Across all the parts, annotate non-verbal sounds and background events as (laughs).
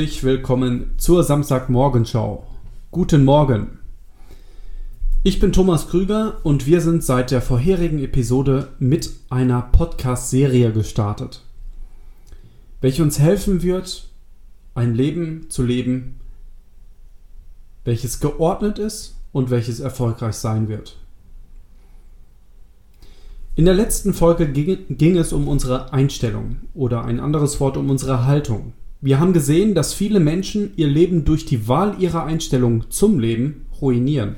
Herzlich willkommen zur Samstagmorgenschau. Guten Morgen. Ich bin Thomas Krüger und wir sind seit der vorherigen Episode mit einer Podcast-Serie gestartet, welche uns helfen wird, ein Leben zu leben, welches geordnet ist und welches erfolgreich sein wird. In der letzten Folge ging, ging, es um unsere Einstellung oder ein anderes Wort um unsere Haltung. Wir haben gesehen, dass viele Menschen ihr Leben durch die Wahl ihrer Einstellung zum Leben ruinieren.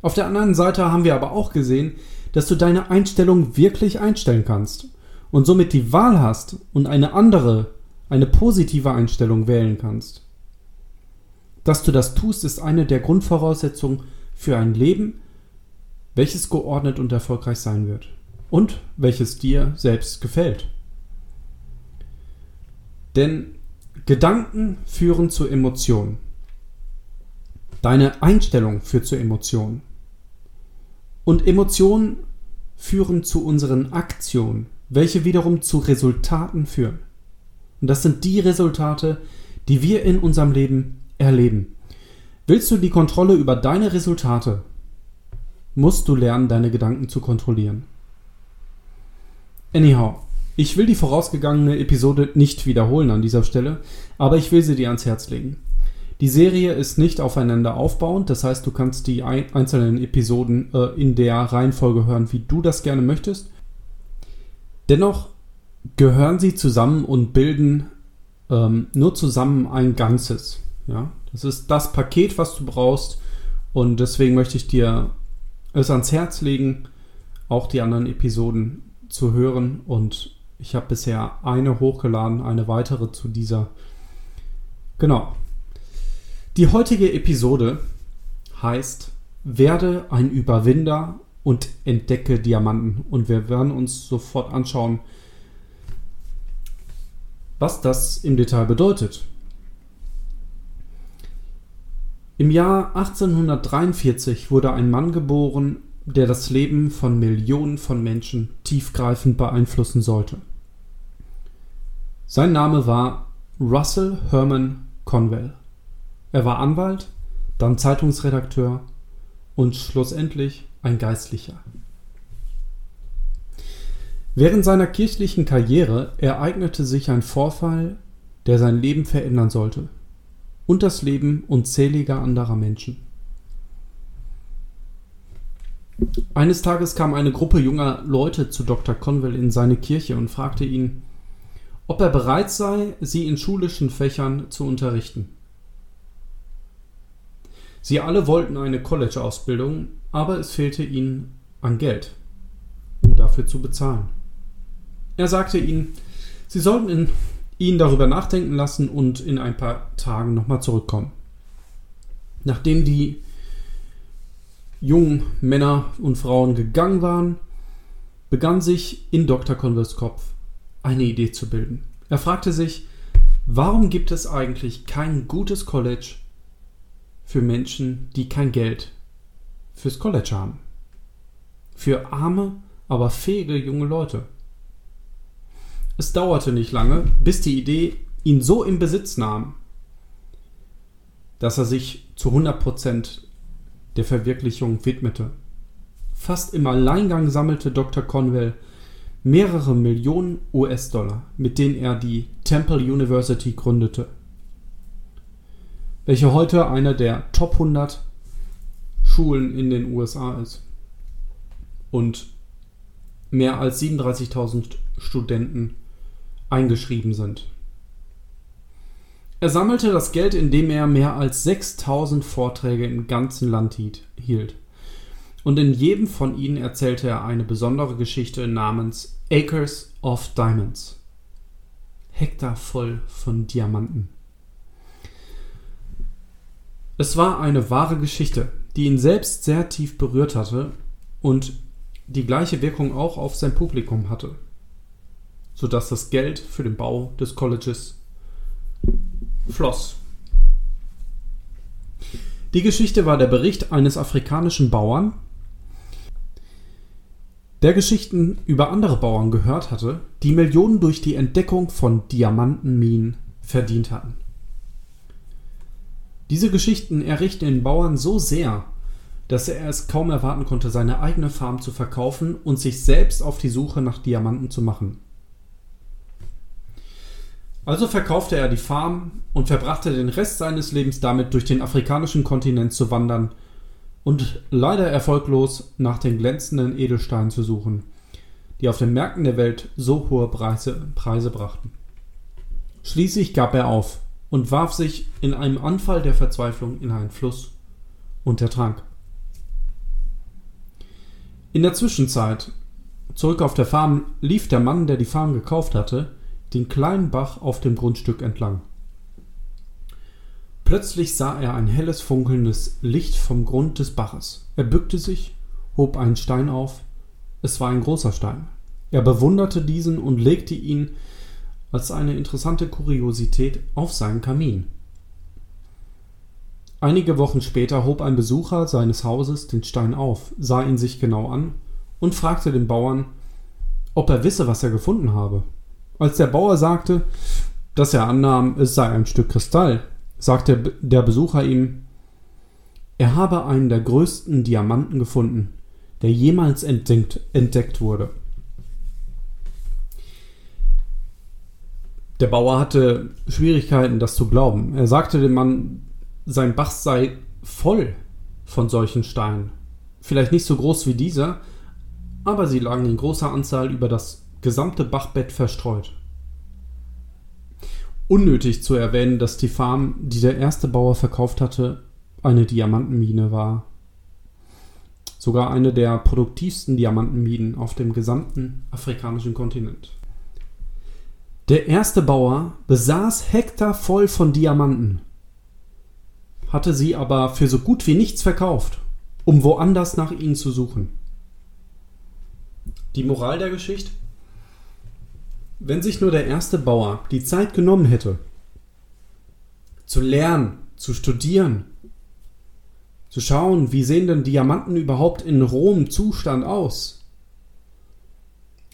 Auf der anderen Seite haben wir aber auch gesehen, dass du deine Einstellung wirklich einstellen kannst und somit die Wahl hast und eine andere, eine positive Einstellung wählen kannst. Dass du das tust, ist eine der Grundvoraussetzungen für ein Leben, welches geordnet und erfolgreich sein wird und welches dir selbst gefällt. Denn Gedanken führen zu Emotionen. Deine Einstellung führt zu Emotionen. Und Emotionen führen zu unseren Aktionen, welche wiederum zu Resultaten führen. Und das sind die Resultate, die wir in unserem Leben erleben. Willst du die Kontrolle über deine Resultate, musst du lernen, deine Gedanken zu kontrollieren. Anyhow, ich will die vorausgegangene Episode nicht wiederholen an dieser Stelle, aber ich will sie dir ans Herz legen. Die Serie ist nicht aufeinander aufbauend, das heißt, du kannst die einzelnen Episoden äh, in der Reihenfolge hören, wie du das gerne möchtest. Dennoch gehören sie zusammen und bilden ähm, nur zusammen ein Ganzes. Ja? Das ist das Paket, was du brauchst und deswegen möchte ich dir es ans Herz legen, auch die anderen Episoden zu hören und ich habe bisher eine hochgeladen, eine weitere zu dieser. Genau. Die heutige Episode heißt Werde ein Überwinder und entdecke Diamanten. Und wir werden uns sofort anschauen, was das im Detail bedeutet. Im Jahr 1843 wurde ein Mann geboren, der das Leben von Millionen von Menschen tiefgreifend beeinflussen sollte. Sein Name war Russell Herman Conwell. Er war Anwalt, dann Zeitungsredakteur und schlussendlich ein Geistlicher. Während seiner kirchlichen Karriere ereignete sich ein Vorfall, der sein Leben verändern sollte und das Leben unzähliger anderer Menschen. Eines Tages kam eine Gruppe junger Leute zu Dr. Conwell in seine Kirche und fragte ihn, ob er bereit sei, sie in schulischen Fächern zu unterrichten. Sie alle wollten eine College-Ausbildung, aber es fehlte ihnen an Geld, um dafür zu bezahlen. Er sagte ihnen, sie sollten in, ihn darüber nachdenken lassen und in ein paar Tagen nochmal zurückkommen. Nachdem die jungen Männer und Frauen gegangen waren, begann sich in Dr. Converse Kopf eine Idee zu bilden. Er fragte sich, warum gibt es eigentlich kein gutes College für Menschen, die kein Geld fürs College haben? Für arme, aber fähige junge Leute. Es dauerte nicht lange, bis die Idee ihn so im Besitz nahm, dass er sich zu 100% der Verwirklichung widmete. Fast im Alleingang sammelte Dr. Conwell mehrere Millionen US-Dollar, mit denen er die Temple University gründete, welche heute eine der Top 100 Schulen in den USA ist. Und mehr als 37.000 Studenten eingeschrieben sind. Er sammelte das Geld, indem er mehr als 6000 Vorträge im ganzen Land hielt und in jedem von ihnen erzählte er eine besondere Geschichte namens Acres of Diamonds. Hektar voll von Diamanten. Es war eine wahre Geschichte, die ihn selbst sehr tief berührt hatte und die gleiche Wirkung auch auf sein Publikum hatte, sodass das Geld für den Bau des Colleges floss. Die Geschichte war der Bericht eines afrikanischen Bauern, der Geschichten über andere Bauern gehört hatte, die Millionen durch die Entdeckung von Diamantenminen verdient hatten. Diese Geschichten errichten den Bauern so sehr, dass er es kaum erwarten konnte, seine eigene Farm zu verkaufen und sich selbst auf die Suche nach Diamanten zu machen. Also verkaufte er die Farm und verbrachte den Rest seines Lebens damit, durch den afrikanischen Kontinent zu wandern und leider erfolglos nach den glänzenden Edelsteinen zu suchen, die auf den Märkten der Welt so hohe Preise, Preise brachten. Schließlich gab er auf und warf sich in einem Anfall der Verzweiflung in einen Fluss und ertrank. In der Zwischenzeit, zurück auf der Farm, lief der Mann, der die Farm gekauft hatte, den kleinen Bach auf dem Grundstück entlang. Plötzlich sah er ein helles funkelndes Licht vom Grund des Baches. Er bückte sich, hob einen Stein auf. Es war ein großer Stein. Er bewunderte diesen und legte ihn als eine interessante Kuriosität auf seinen Kamin. Einige Wochen später hob ein Besucher seines Hauses den Stein auf, sah ihn sich genau an und fragte den Bauern, ob er wisse, was er gefunden habe. Als der Bauer sagte, dass er annahm, es sei ein Stück Kristall, sagte der Besucher ihm, er habe einen der größten Diamanten gefunden, der jemals entdeckt, entdeckt wurde. Der Bauer hatte Schwierigkeiten, das zu glauben. Er sagte dem Mann, sein Bach sei voll von solchen Steinen. Vielleicht nicht so groß wie dieser, aber sie lagen in großer Anzahl über das gesamte Bachbett verstreut unnötig zu erwähnen, dass die Farm, die der erste Bauer verkauft hatte, eine Diamantenmine war. Sogar eine der produktivsten Diamantenminen auf dem gesamten afrikanischen Kontinent. Der erste Bauer besaß Hektar voll von Diamanten, hatte sie aber für so gut wie nichts verkauft, um woanders nach ihnen zu suchen. Die Moral der Geschichte? Wenn sich nur der erste Bauer die Zeit genommen hätte, zu lernen, zu studieren, zu schauen, wie sehen denn Diamanten überhaupt in rohem Zustand aus?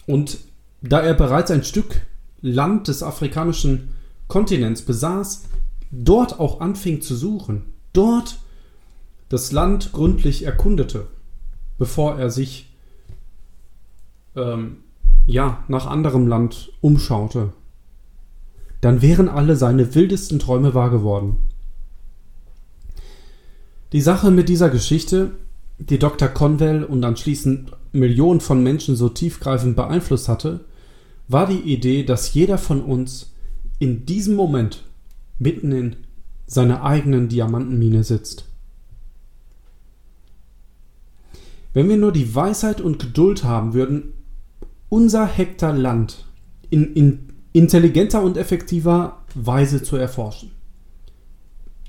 Und da er bereits ein Stück Land des afrikanischen Kontinents besaß, dort auch anfing zu suchen, dort das Land gründlich erkundete, bevor er sich ähm, ja, nach anderem Land umschaute, dann wären alle seine wildesten Träume wahr geworden. Die Sache mit dieser Geschichte, die Dr. Conwell und anschließend Millionen von Menschen so tiefgreifend beeinflusst hatte, war die Idee, dass jeder von uns in diesem Moment mitten in seiner eigenen Diamantenmine sitzt. Wenn wir nur die Weisheit und Geduld haben würden, unser Hektar Land in, in intelligenter und effektiver Weise zu erforschen.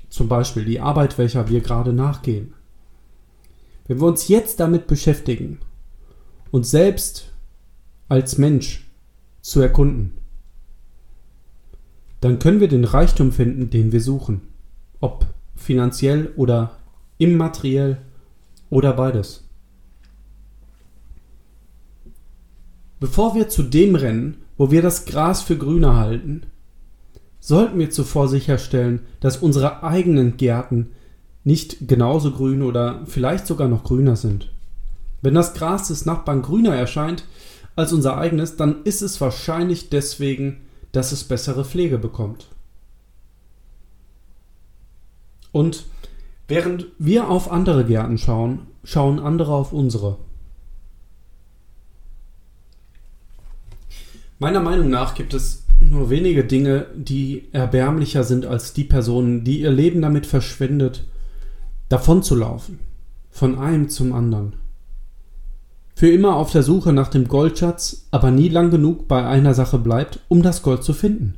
Zum Beispiel die Arbeit, welcher wir gerade nachgehen. Wenn wir uns jetzt damit beschäftigen, uns selbst als Mensch zu erkunden, dann können wir den Reichtum finden, den wir suchen. Ob finanziell oder immateriell oder beides. Bevor wir zu dem rennen, wo wir das Gras für grüner halten, sollten wir zuvor sicherstellen, dass unsere eigenen Gärten nicht genauso grün oder vielleicht sogar noch grüner sind. Wenn das Gras des Nachbarn grüner erscheint als unser eigenes, dann ist es wahrscheinlich deswegen, dass es bessere Pflege bekommt. Und während wir auf andere Gärten schauen, schauen andere auf unsere. Meiner Meinung nach gibt es nur wenige Dinge, die erbärmlicher sind als die Personen, die ihr Leben damit verschwendet, davonzulaufen, von einem zum anderen. Für immer auf der Suche nach dem Goldschatz, aber nie lang genug bei einer Sache bleibt, um das Gold zu finden.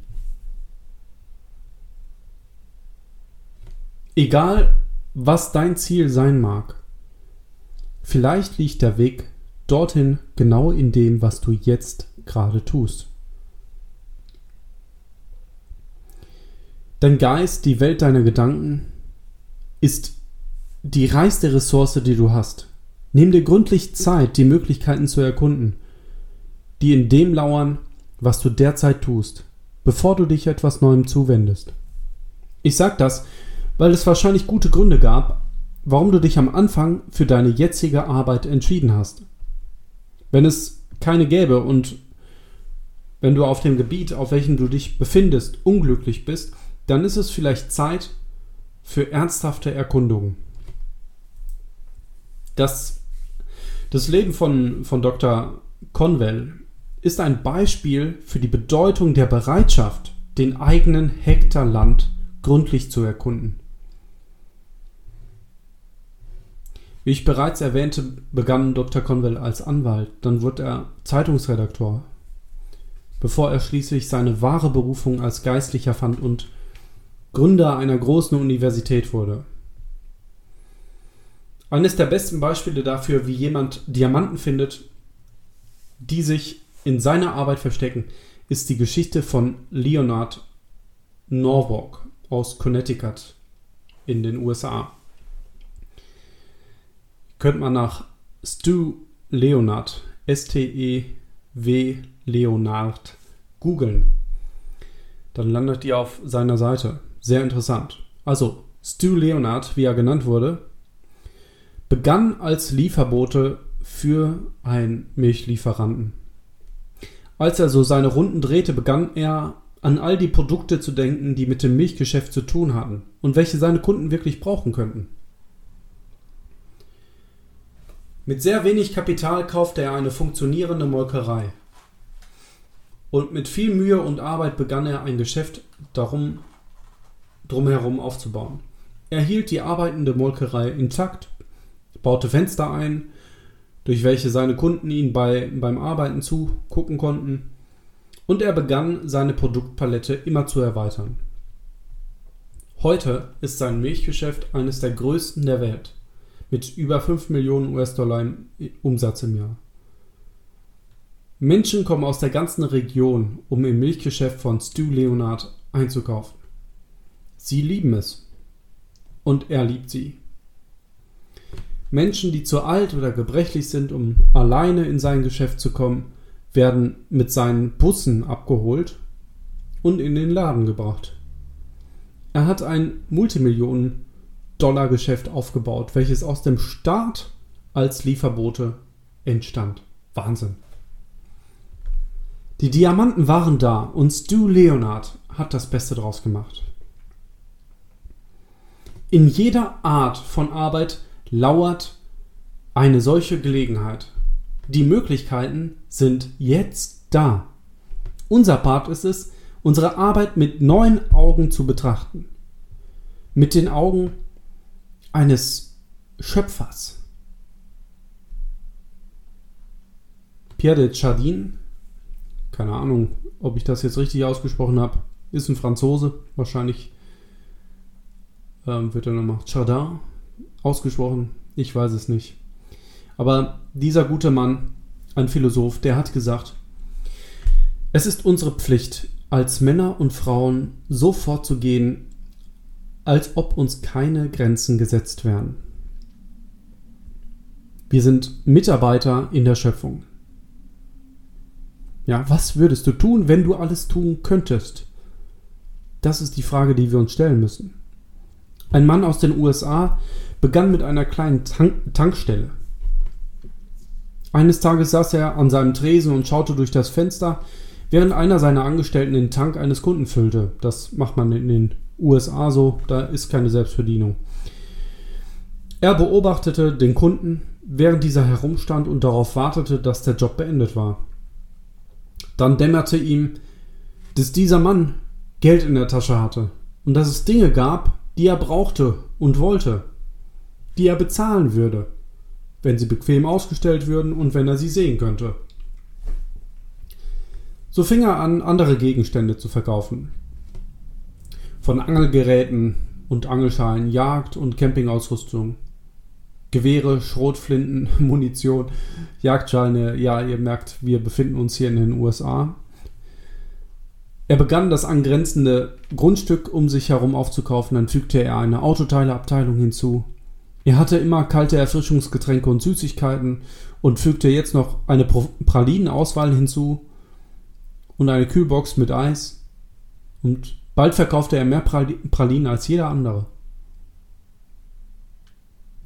Egal, was dein Ziel sein mag, vielleicht liegt der Weg dorthin genau in dem, was du jetzt gerade tust. Dein Geist, die Welt deiner Gedanken, ist die reichste Ressource, die du hast. Nimm dir gründlich Zeit, die Möglichkeiten zu erkunden, die in dem lauern, was du derzeit tust, bevor du dich etwas Neuem zuwendest. Ich sag das, weil es wahrscheinlich gute Gründe gab, warum du dich am Anfang für deine jetzige Arbeit entschieden hast. Wenn es keine gäbe und wenn du auf dem Gebiet, auf welchem du dich befindest, unglücklich bist, dann ist es vielleicht Zeit für ernsthafte Erkundungen. Das, das Leben von, von Dr. Conwell ist ein Beispiel für die Bedeutung der Bereitschaft, den eigenen Hektar Land gründlich zu erkunden. Wie ich bereits erwähnte, begann Dr. Conwell als Anwalt, dann wurde er Zeitungsredaktor, bevor er schließlich seine wahre Berufung als Geistlicher fand und Gründer einer großen Universität wurde. Eines der besten Beispiele dafür, wie jemand Diamanten findet, die sich in seiner Arbeit verstecken, ist die Geschichte von Leonard Norwalk aus Connecticut in den USA. Könnte man nach Stu Leonard, S-T-E-W Leonard, googeln. Dann landet ihr auf seiner Seite. Sehr interessant. Also, Stu Leonard, wie er genannt wurde, begann als Lieferbote für einen Milchlieferanten. Als er so seine Runden drehte, begann er an all die Produkte zu denken, die mit dem Milchgeschäft zu tun hatten und welche seine Kunden wirklich brauchen könnten. Mit sehr wenig Kapital kaufte er eine funktionierende Molkerei. Und mit viel Mühe und Arbeit begann er ein Geschäft darum drumherum aufzubauen. Er hielt die arbeitende Molkerei intakt, baute Fenster ein, durch welche seine Kunden ihn bei, beim Arbeiten zugucken konnten, und er begann seine Produktpalette immer zu erweitern. Heute ist sein Milchgeschäft eines der größten der Welt, mit über 5 Millionen US-Dollar Umsatz im Jahr. Menschen kommen aus der ganzen Region, um im Milchgeschäft von Stu Leonard einzukaufen. Sie lieben es. Und er liebt sie. Menschen, die zu alt oder gebrechlich sind, um alleine in sein Geschäft zu kommen, werden mit seinen Bussen abgeholt und in den Laden gebracht. Er hat ein Multimillionen-Dollar-Geschäft aufgebaut, welches aus dem Start als Lieferbote entstand. Wahnsinn. Die Diamanten waren da und Stu Leonard hat das Beste draus gemacht. In jeder Art von Arbeit lauert eine solche Gelegenheit. Die Möglichkeiten sind jetzt da. Unser Part ist es, unsere Arbeit mit neuen Augen zu betrachten. Mit den Augen eines Schöpfers. Pierre de Chardin, keine Ahnung, ob ich das jetzt richtig ausgesprochen habe, ist ein Franzose, wahrscheinlich ähm, wird er nochmal Chardin ausgesprochen. Ich weiß es nicht. Aber dieser gute Mann, ein Philosoph, der hat gesagt, es ist unsere Pflicht, als Männer und Frauen so vorzugehen, als ob uns keine Grenzen gesetzt wären. Wir sind Mitarbeiter in der Schöpfung. Ja, was würdest du tun, wenn du alles tun könntest? Das ist die Frage, die wir uns stellen müssen. Ein Mann aus den USA begann mit einer kleinen Tank Tankstelle. Eines Tages saß er an seinem Tresen und schaute durch das Fenster, während einer seiner Angestellten den Tank eines Kunden füllte. Das macht man in den USA so, da ist keine Selbstverdienung. Er beobachtete den Kunden, während dieser herumstand und darauf wartete, dass der Job beendet war. Dann dämmerte ihm, dass dieser Mann Geld in der Tasche hatte und dass es Dinge gab, die er brauchte und wollte, die er bezahlen würde, wenn sie bequem ausgestellt würden und wenn er sie sehen könnte. So fing er an, andere Gegenstände zu verkaufen. Von Angelgeräten und Angelschalen, Jagd- und Campingausrüstung, Gewehre, Schrotflinten, (laughs) Munition, Jagdscheine. Ja, ihr merkt, wir befinden uns hier in den USA. Er begann das angrenzende Grundstück um sich herum aufzukaufen, dann fügte er eine Autoteileabteilung hinzu. Er hatte immer kalte Erfrischungsgetränke und Süßigkeiten und fügte jetzt noch eine Pralinenauswahl hinzu und eine Kühlbox mit Eis. Und bald verkaufte er mehr Pralinen als jeder andere.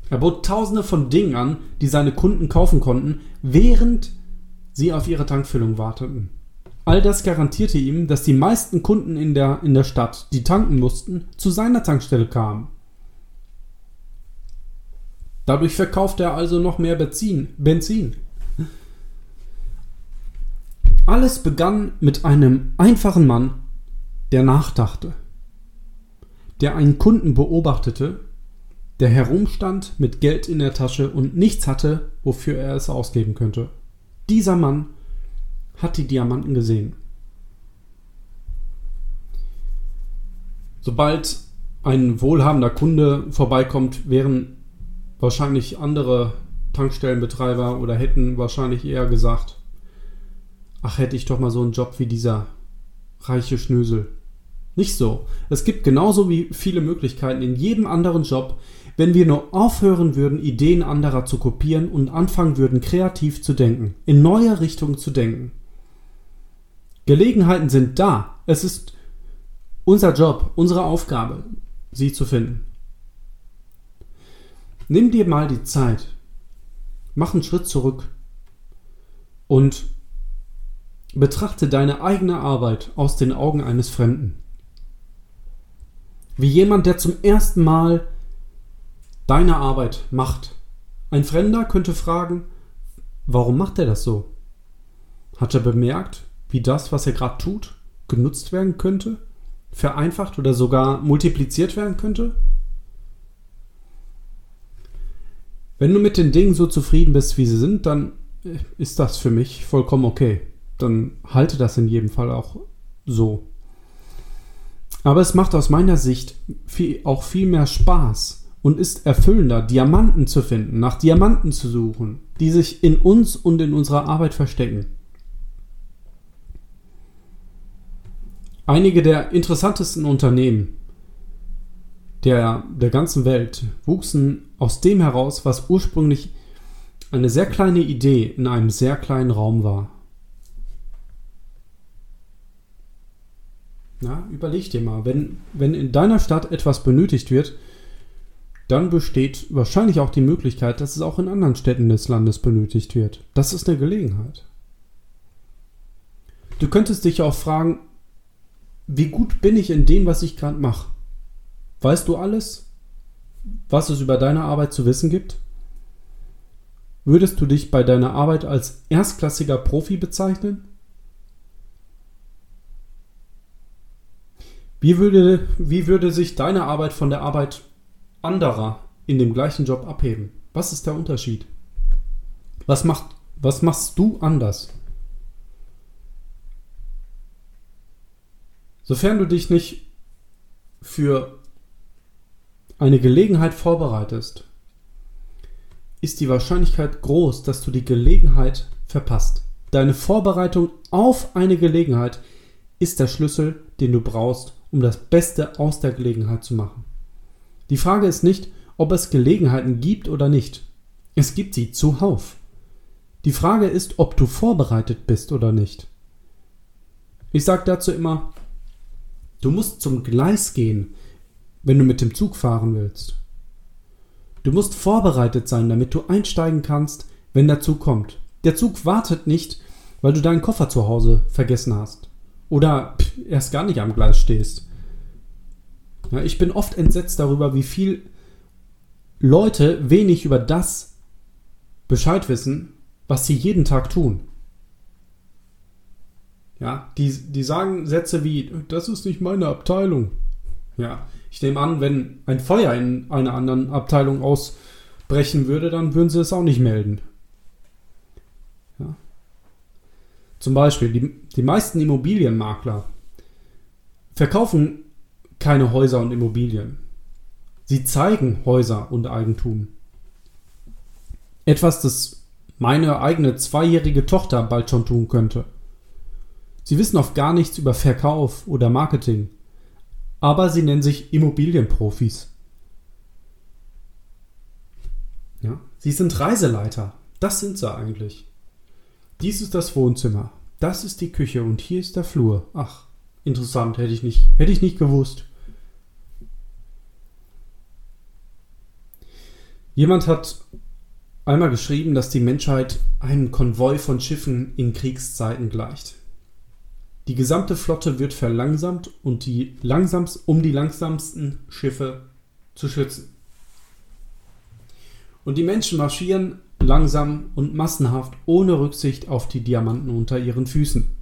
Er bot tausende von Dingen an, die seine Kunden kaufen konnten, während sie auf ihre Tankfüllung warteten. All das garantierte ihm, dass die meisten Kunden in der, in der Stadt, die tanken mussten, zu seiner Tankstelle kamen. Dadurch verkaufte er also noch mehr Benzin. Benzin. Alles begann mit einem einfachen Mann, der nachdachte, der einen Kunden beobachtete der herumstand mit Geld in der Tasche und nichts hatte, wofür er es ausgeben könnte. Dieser Mann hat die Diamanten gesehen. Sobald ein wohlhabender Kunde vorbeikommt, wären wahrscheinlich andere Tankstellenbetreiber oder hätten wahrscheinlich eher gesagt, ach hätte ich doch mal so einen Job wie dieser reiche Schnösel. Nicht so. Es gibt genauso wie viele Möglichkeiten in jedem anderen Job, wenn wir nur aufhören würden, Ideen anderer zu kopieren und anfangen würden, kreativ zu denken, in neue Richtungen zu denken. Gelegenheiten sind da. Es ist unser Job, unsere Aufgabe, sie zu finden. Nimm dir mal die Zeit, mach einen Schritt zurück und betrachte deine eigene Arbeit aus den Augen eines Fremden. Wie jemand, der zum ersten Mal deine Arbeit macht. Ein Fremder könnte fragen, warum macht er das so? Hat er bemerkt, wie das, was er gerade tut, genutzt werden könnte, vereinfacht oder sogar multipliziert werden könnte? Wenn du mit den Dingen so zufrieden bist, wie sie sind, dann ist das für mich vollkommen okay. Dann halte das in jedem Fall auch so. Aber es macht aus meiner Sicht viel, auch viel mehr Spaß, und ist erfüllender, Diamanten zu finden, nach Diamanten zu suchen, die sich in uns und in unserer Arbeit verstecken. Einige der interessantesten Unternehmen der, der ganzen Welt wuchsen aus dem heraus, was ursprünglich eine sehr kleine Idee in einem sehr kleinen Raum war. Na, überleg dir mal, wenn, wenn in deiner Stadt etwas benötigt wird, dann besteht wahrscheinlich auch die Möglichkeit, dass es auch in anderen Städten des Landes benötigt wird. Das ist eine Gelegenheit. Du könntest dich auch fragen, wie gut bin ich in dem, was ich gerade mache? Weißt du alles, was es über deine Arbeit zu wissen gibt? Würdest du dich bei deiner Arbeit als erstklassiger Profi bezeichnen? Wie würde, wie würde sich deine Arbeit von der Arbeit anderer in dem gleichen Job abheben? Was ist der Unterschied? Was, macht, was machst du anders? Sofern du dich nicht für eine Gelegenheit vorbereitest, ist die Wahrscheinlichkeit groß, dass du die Gelegenheit verpasst. Deine Vorbereitung auf eine Gelegenheit ist der Schlüssel, den du brauchst, um das Beste aus der Gelegenheit zu machen. Die Frage ist nicht, ob es Gelegenheiten gibt oder nicht. Es gibt sie zuhauf. Die Frage ist, ob du vorbereitet bist oder nicht. Ich sage dazu immer, du musst zum Gleis gehen, wenn du mit dem Zug fahren willst. Du musst vorbereitet sein, damit du einsteigen kannst, wenn der Zug kommt. Der Zug wartet nicht, weil du deinen Koffer zu Hause vergessen hast. Oder erst gar nicht am Gleis stehst. Ja, ich bin oft entsetzt darüber, wie viel Leute wenig über das Bescheid wissen, was sie jeden Tag tun. Ja, die, die sagen Sätze wie, das ist nicht meine Abteilung. Ja, ich nehme an, wenn ein Feuer in einer anderen Abteilung ausbrechen würde, dann würden sie es auch nicht melden. Ja. Zum Beispiel, die, die meisten Immobilienmakler verkaufen keine Häuser und Immobilien. Sie zeigen Häuser und Eigentum. Etwas, das meine eigene zweijährige Tochter bald schon tun könnte. Sie wissen oft gar nichts über Verkauf oder Marketing, aber sie nennen sich Immobilienprofis. Ja? Sie sind Reiseleiter. Das sind sie eigentlich. Dies ist das Wohnzimmer. Das ist die Küche und hier ist der Flur. Ach, interessant, hätte ich nicht, hätte ich nicht gewusst. Jemand hat einmal geschrieben, dass die Menschheit einem Konvoi von Schiffen in Kriegszeiten gleicht. Die gesamte Flotte wird verlangsamt und die langsams, um die langsamsten Schiffe zu schützen. Und die Menschen marschieren langsam und massenhaft ohne Rücksicht auf die Diamanten unter ihren Füßen.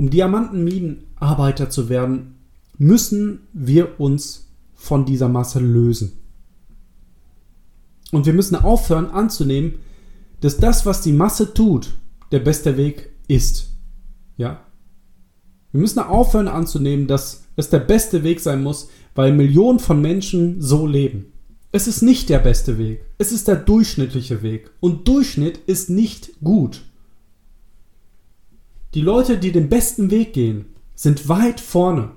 Um Diamantenminenarbeiter zu werden, müssen wir uns von dieser Masse lösen. Und wir müssen aufhören anzunehmen, dass das, was die Masse tut, der beste Weg ist. Ja? Wir müssen aufhören anzunehmen, dass es der beste Weg sein muss, weil Millionen von Menschen so leben. Es ist nicht der beste Weg. Es ist der durchschnittliche Weg. Und Durchschnitt ist nicht gut. Die Leute, die den besten Weg gehen, sind weit vorne.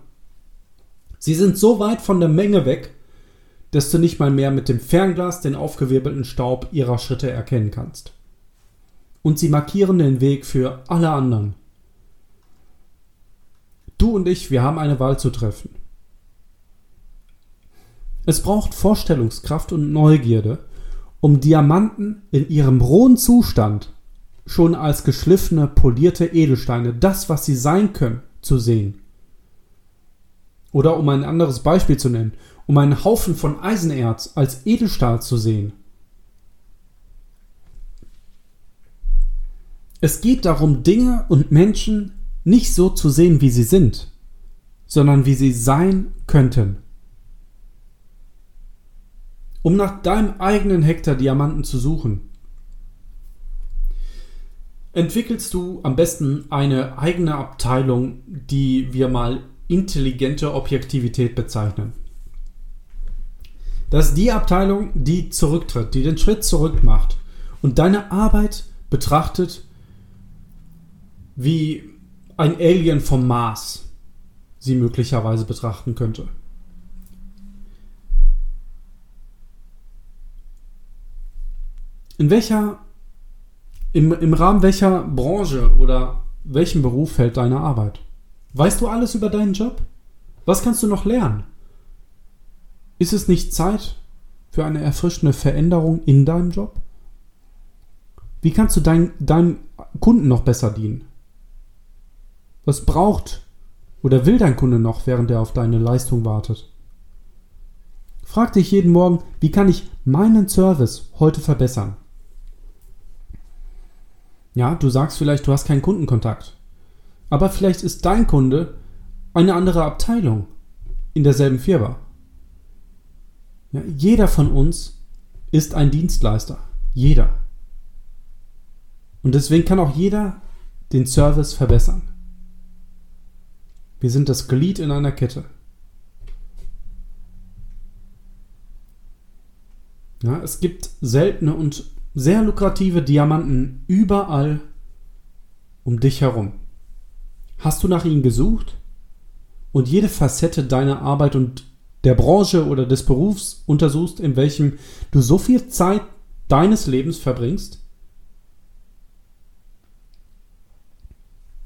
Sie sind so weit von der Menge weg, dass du nicht mal mehr mit dem Fernglas den aufgewirbelten Staub ihrer Schritte erkennen kannst. Und sie markieren den Weg für alle anderen. Du und ich, wir haben eine Wahl zu treffen. Es braucht Vorstellungskraft und Neugierde, um Diamanten in ihrem rohen Zustand schon als geschliffene, polierte Edelsteine, das, was sie sein können, zu sehen. Oder um ein anderes Beispiel zu nennen, um einen Haufen von Eisenerz als Edelstahl zu sehen. Es geht darum, Dinge und Menschen nicht so zu sehen, wie sie sind, sondern wie sie sein könnten. Um nach deinem eigenen Hektar Diamanten zu suchen, entwickelst du am besten eine eigene Abteilung, die wir mal intelligente Objektivität bezeichnen. Das ist die Abteilung, die zurücktritt, die den Schritt zurück macht und deine Arbeit betrachtet wie ein Alien vom Mars sie möglicherweise betrachten könnte. In welcher, im, im Rahmen welcher Branche oder welchem Beruf fällt deine Arbeit? Weißt du alles über deinen Job? Was kannst du noch lernen? Ist es nicht Zeit für eine erfrischende Veränderung in deinem Job? Wie kannst du dein, deinem Kunden noch besser dienen? Was braucht oder will dein Kunde noch, während er auf deine Leistung wartet? Frag dich jeden Morgen, wie kann ich meinen Service heute verbessern? Ja, du sagst vielleicht, du hast keinen Kundenkontakt. Aber vielleicht ist dein Kunde eine andere Abteilung in derselben Firma. Ja, jeder von uns ist ein Dienstleister. Jeder. Und deswegen kann auch jeder den Service verbessern. Wir sind das Glied in einer Kette. Ja, es gibt seltene und sehr lukrative Diamanten überall um dich herum. Hast du nach ihnen gesucht und jede Facette deiner Arbeit und der Branche oder des Berufs untersuchst, in welchem du so viel Zeit deines Lebens verbringst?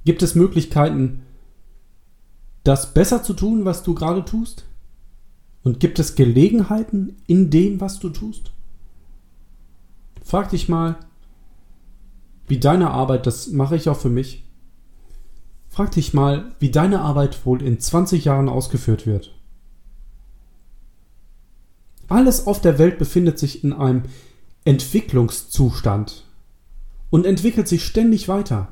Gibt es Möglichkeiten, das besser zu tun, was du gerade tust? Und gibt es Gelegenheiten in dem, was du tust? Frag dich mal, wie deine Arbeit, das mache ich auch für mich, frag dich mal, wie deine Arbeit wohl in 20 Jahren ausgeführt wird. Alles auf der Welt befindet sich in einem Entwicklungszustand und entwickelt sich ständig weiter.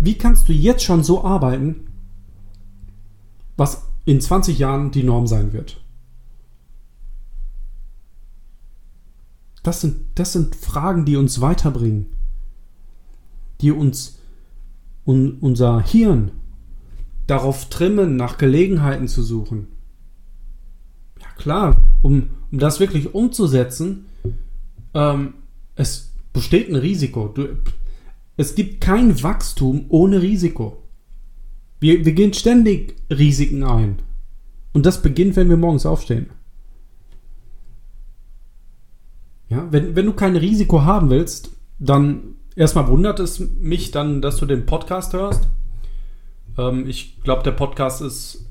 Wie kannst du jetzt schon so arbeiten, was in 20 Jahren die Norm sein wird. Das sind, das sind Fragen, die uns weiterbringen, die uns un, unser Hirn darauf trimmen, nach Gelegenheiten zu suchen. Ja klar, um, um das wirklich umzusetzen, ähm, es besteht ein Risiko. Du, es gibt kein Wachstum ohne Risiko. Wir, wir gehen ständig Risiken ein. Und das beginnt, wenn wir morgens aufstehen. Ja, wenn, wenn du kein Risiko haben willst, dann erstmal wundert es mich dann, dass du den Podcast hörst. Ähm, ich glaube, der Podcast ist,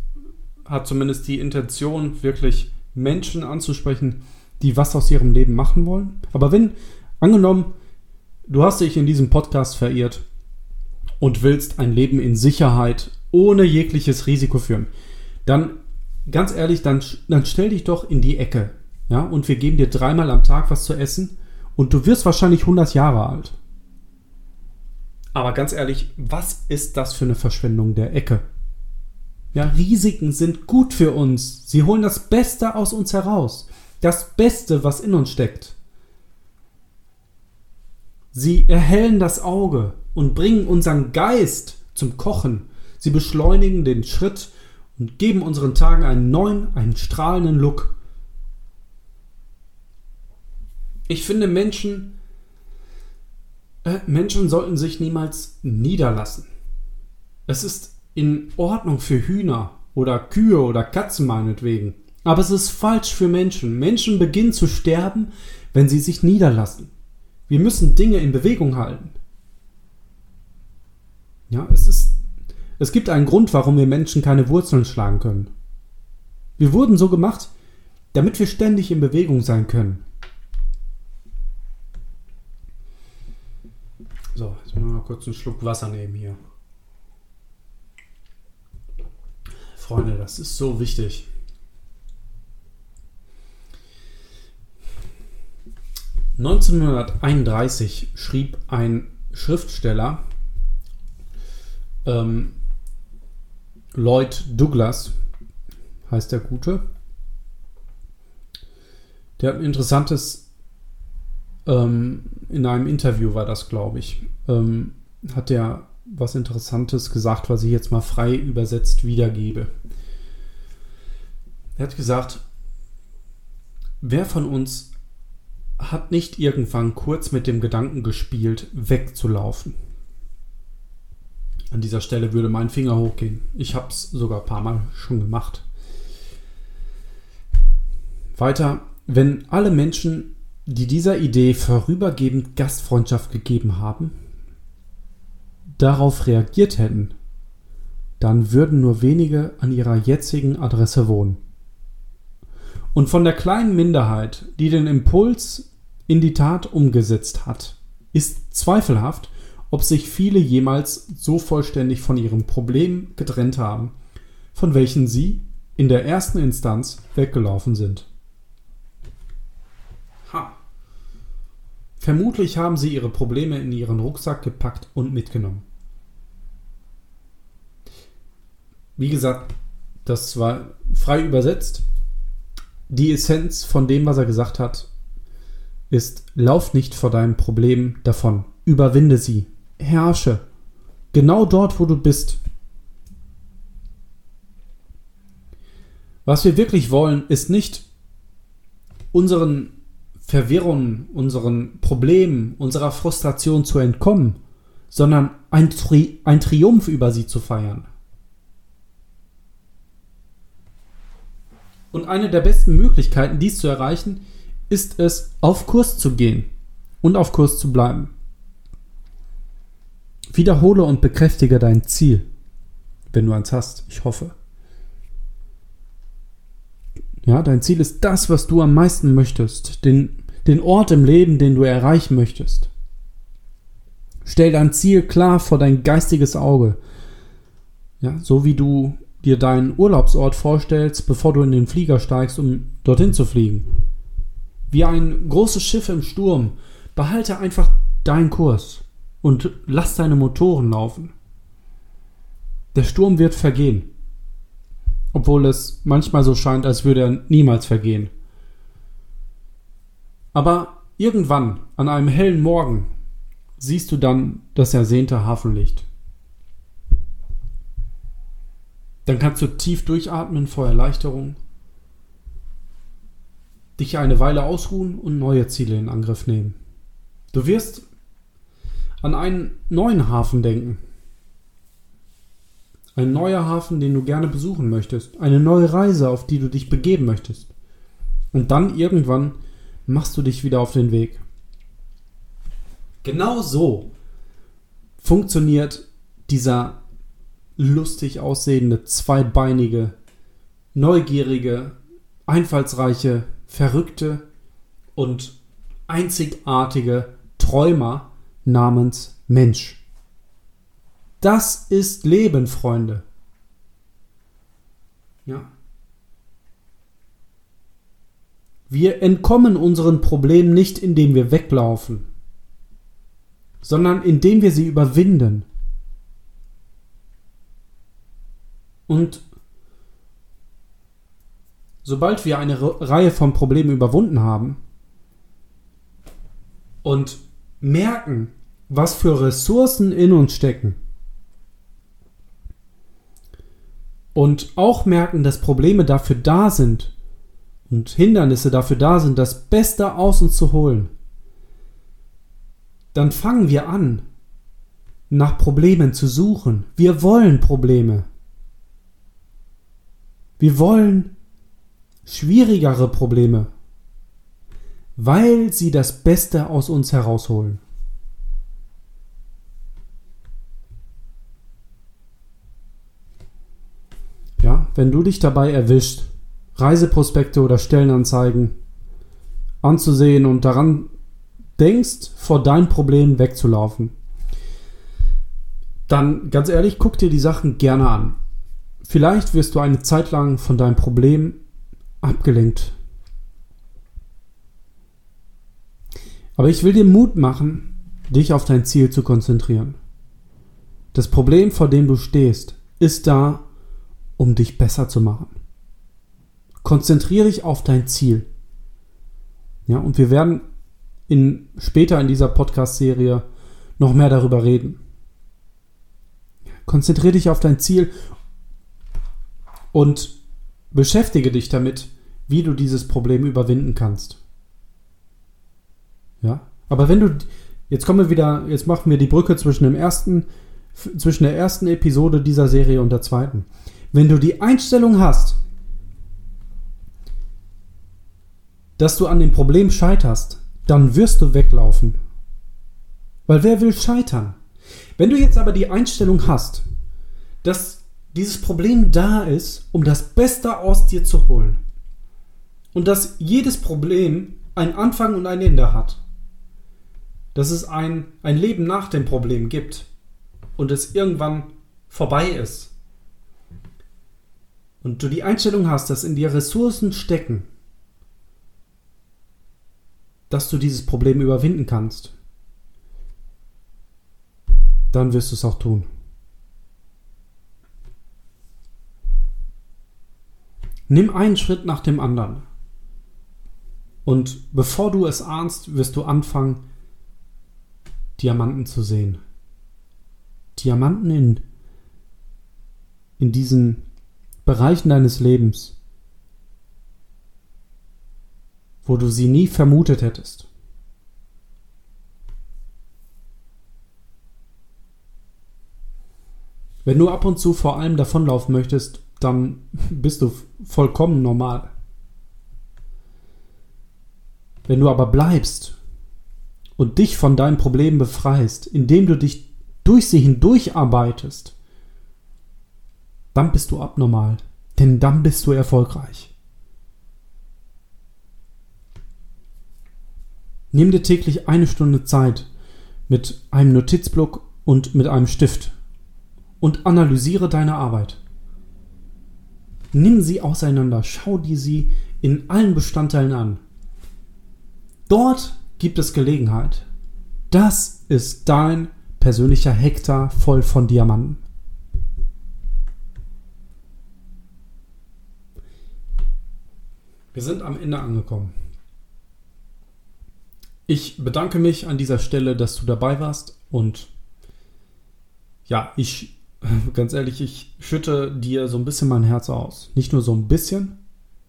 hat zumindest die Intention, wirklich Menschen anzusprechen, die was aus ihrem Leben machen wollen. Aber wenn, angenommen, du hast dich in diesem Podcast verirrt und willst ein Leben in Sicherheit ohne jegliches Risiko führen, dann ganz ehrlich, dann, dann stell dich doch in die Ecke. Ja, und wir geben dir dreimal am Tag was zu essen und du wirst wahrscheinlich 100 Jahre alt. Aber ganz ehrlich, was ist das für eine Verschwendung der Ecke? Ja, Risiken sind gut für uns. Sie holen das Beste aus uns heraus. Das Beste, was in uns steckt. Sie erhellen das Auge und bringen unseren Geist zum Kochen. Sie beschleunigen den Schritt und geben unseren Tagen einen neuen, einen strahlenden Look. Ich finde, Menschen, äh, Menschen sollten sich niemals niederlassen. Es ist in Ordnung für Hühner oder Kühe oder Katzen meinetwegen. Aber es ist falsch für Menschen. Menschen beginnen zu sterben, wenn sie sich niederlassen. Wir müssen Dinge in Bewegung halten. Ja, es ist, es gibt einen Grund, warum wir Menschen keine Wurzeln schlagen können. Wir wurden so gemacht, damit wir ständig in Bewegung sein können. So, jetzt müssen wir mal kurz einen Schluck Wasser nehmen hier. Freunde, das ist so wichtig. (1931) schrieb ein Schriftsteller, ähm, Lloyd Douglas heißt der Gute. Der hat ein interessantes ähm, in einem Interview war das, glaube ich, ähm, hat er was Interessantes gesagt, was ich jetzt mal frei übersetzt wiedergebe. Er hat gesagt, wer von uns hat nicht irgendwann kurz mit dem Gedanken gespielt, wegzulaufen? An dieser Stelle würde mein Finger hochgehen. Ich habe es sogar ein paar Mal schon gemacht. Weiter, wenn alle Menschen die dieser Idee vorübergehend Gastfreundschaft gegeben haben, darauf reagiert hätten, dann würden nur wenige an ihrer jetzigen Adresse wohnen. Und von der kleinen Minderheit, die den Impuls in die Tat umgesetzt hat, ist zweifelhaft, ob sich viele jemals so vollständig von ihrem Problem getrennt haben, von welchen sie in der ersten Instanz weggelaufen sind. Vermutlich haben sie ihre Probleme in ihren Rucksack gepackt und mitgenommen. Wie gesagt, das war frei übersetzt. Die Essenz von dem, was er gesagt hat, ist, lauf nicht vor deinem Problem davon. Überwinde sie. Herrsche. Genau dort, wo du bist. Was wir wirklich wollen, ist nicht unseren Verwirrung, unseren Problemen, unserer Frustration zu entkommen, sondern ein, Tri ein Triumph über sie zu feiern. Und eine der besten Möglichkeiten, dies zu erreichen, ist es, auf Kurs zu gehen und auf Kurs zu bleiben. Wiederhole und bekräftige dein Ziel, wenn du eins hast, ich hoffe. Ja, dein Ziel ist das, was du am meisten möchtest, den, den Ort im Leben, den du erreichen möchtest. Stell dein Ziel klar vor dein geistiges Auge. Ja, so wie du dir deinen Urlaubsort vorstellst, bevor du in den Flieger steigst, um dorthin zu fliegen. Wie ein großes Schiff im Sturm, behalte einfach deinen Kurs und lass deine Motoren laufen. Der Sturm wird vergehen obwohl es manchmal so scheint, als würde er niemals vergehen. Aber irgendwann, an einem hellen Morgen, siehst du dann das ersehnte Hafenlicht. Dann kannst du tief durchatmen vor Erleichterung, dich eine Weile ausruhen und neue Ziele in Angriff nehmen. Du wirst an einen neuen Hafen denken, ein neuer Hafen, den du gerne besuchen möchtest. Eine neue Reise, auf die du dich begeben möchtest. Und dann irgendwann machst du dich wieder auf den Weg. Genau so funktioniert dieser lustig aussehende, zweibeinige, neugierige, einfallsreiche, verrückte und einzigartige Träumer namens Mensch. Das ist Leben, Freunde. Ja. Wir entkommen unseren Problemen nicht, indem wir weglaufen, sondern indem wir sie überwinden. Und sobald wir eine Reihe von Problemen überwunden haben und merken, was für Ressourcen in uns stecken, und auch merken, dass Probleme dafür da sind und Hindernisse dafür da sind, das Beste aus uns zu holen, dann fangen wir an, nach Problemen zu suchen. Wir wollen Probleme. Wir wollen schwierigere Probleme, weil sie das Beste aus uns herausholen. Ja, wenn du dich dabei erwischt, Reiseprospekte oder Stellenanzeigen anzusehen und daran denkst, vor deinem Problem wegzulaufen, dann ganz ehrlich, guck dir die Sachen gerne an. Vielleicht wirst du eine Zeit lang von deinem Problem abgelenkt. Aber ich will dir Mut machen, dich auf dein Ziel zu konzentrieren. Das Problem, vor dem du stehst, ist da, um dich besser zu machen. Konzentriere dich auf dein Ziel. Ja, und wir werden in, später in dieser Podcast-Serie noch mehr darüber reden. Konzentriere dich auf dein Ziel und beschäftige dich damit, wie du dieses Problem überwinden kannst. Ja, aber wenn du, jetzt kommen wir wieder, jetzt machen wir die Brücke zwischen dem ersten, zwischen der ersten Episode dieser Serie und der zweiten. Wenn du die Einstellung hast, dass du an dem Problem scheiterst, dann wirst du weglaufen. Weil wer will scheitern? Wenn du jetzt aber die Einstellung hast, dass dieses Problem da ist, um das Beste aus dir zu holen, und dass jedes Problem einen Anfang und ein Ende hat, dass es ein, ein Leben nach dem Problem gibt und es irgendwann vorbei ist, und du die Einstellung hast, dass in dir Ressourcen stecken, dass du dieses Problem überwinden kannst, dann wirst du es auch tun. Nimm einen Schritt nach dem anderen. Und bevor du es ahnst, wirst du anfangen, Diamanten zu sehen. Diamanten in, in diesen Bereichen deines Lebens, wo du sie nie vermutet hättest. Wenn du ab und zu vor allem davonlaufen möchtest, dann bist du vollkommen normal. Wenn du aber bleibst und dich von deinen Problemen befreist, indem du dich durch sie hindurcharbeitest, dann bist du abnormal, denn dann bist du erfolgreich. Nimm dir täglich eine Stunde Zeit mit einem Notizblock und mit einem Stift und analysiere deine Arbeit. Nimm sie auseinander, schau dir sie in allen Bestandteilen an. Dort gibt es Gelegenheit. Das ist dein persönlicher Hektar voll von Diamanten. Wir sind am Ende angekommen. Ich bedanke mich an dieser Stelle, dass du dabei warst und ja, ich, (laughs) ganz ehrlich, ich schütte dir so ein bisschen mein Herz aus. Nicht nur so ein bisschen,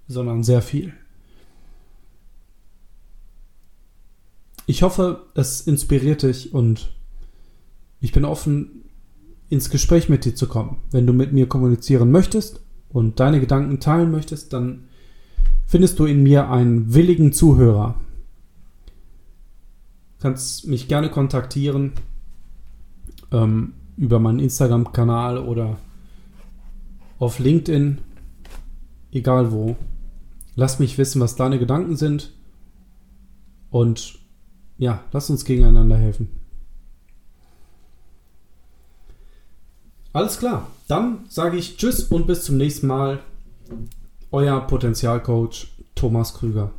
sondern sehr viel. Ich hoffe, es inspiriert dich und ich bin offen, ins Gespräch mit dir zu kommen. Wenn du mit mir kommunizieren möchtest und deine Gedanken teilen möchtest, dann findest du in mir einen willigen Zuhörer. Kannst mich gerne kontaktieren ähm, über meinen Instagram-Kanal oder auf LinkedIn, egal wo. Lass mich wissen, was deine Gedanken sind und ja, lass uns gegeneinander helfen. Alles klar, dann sage ich Tschüss und bis zum nächsten Mal. Euer Potenzialcoach Thomas Krüger.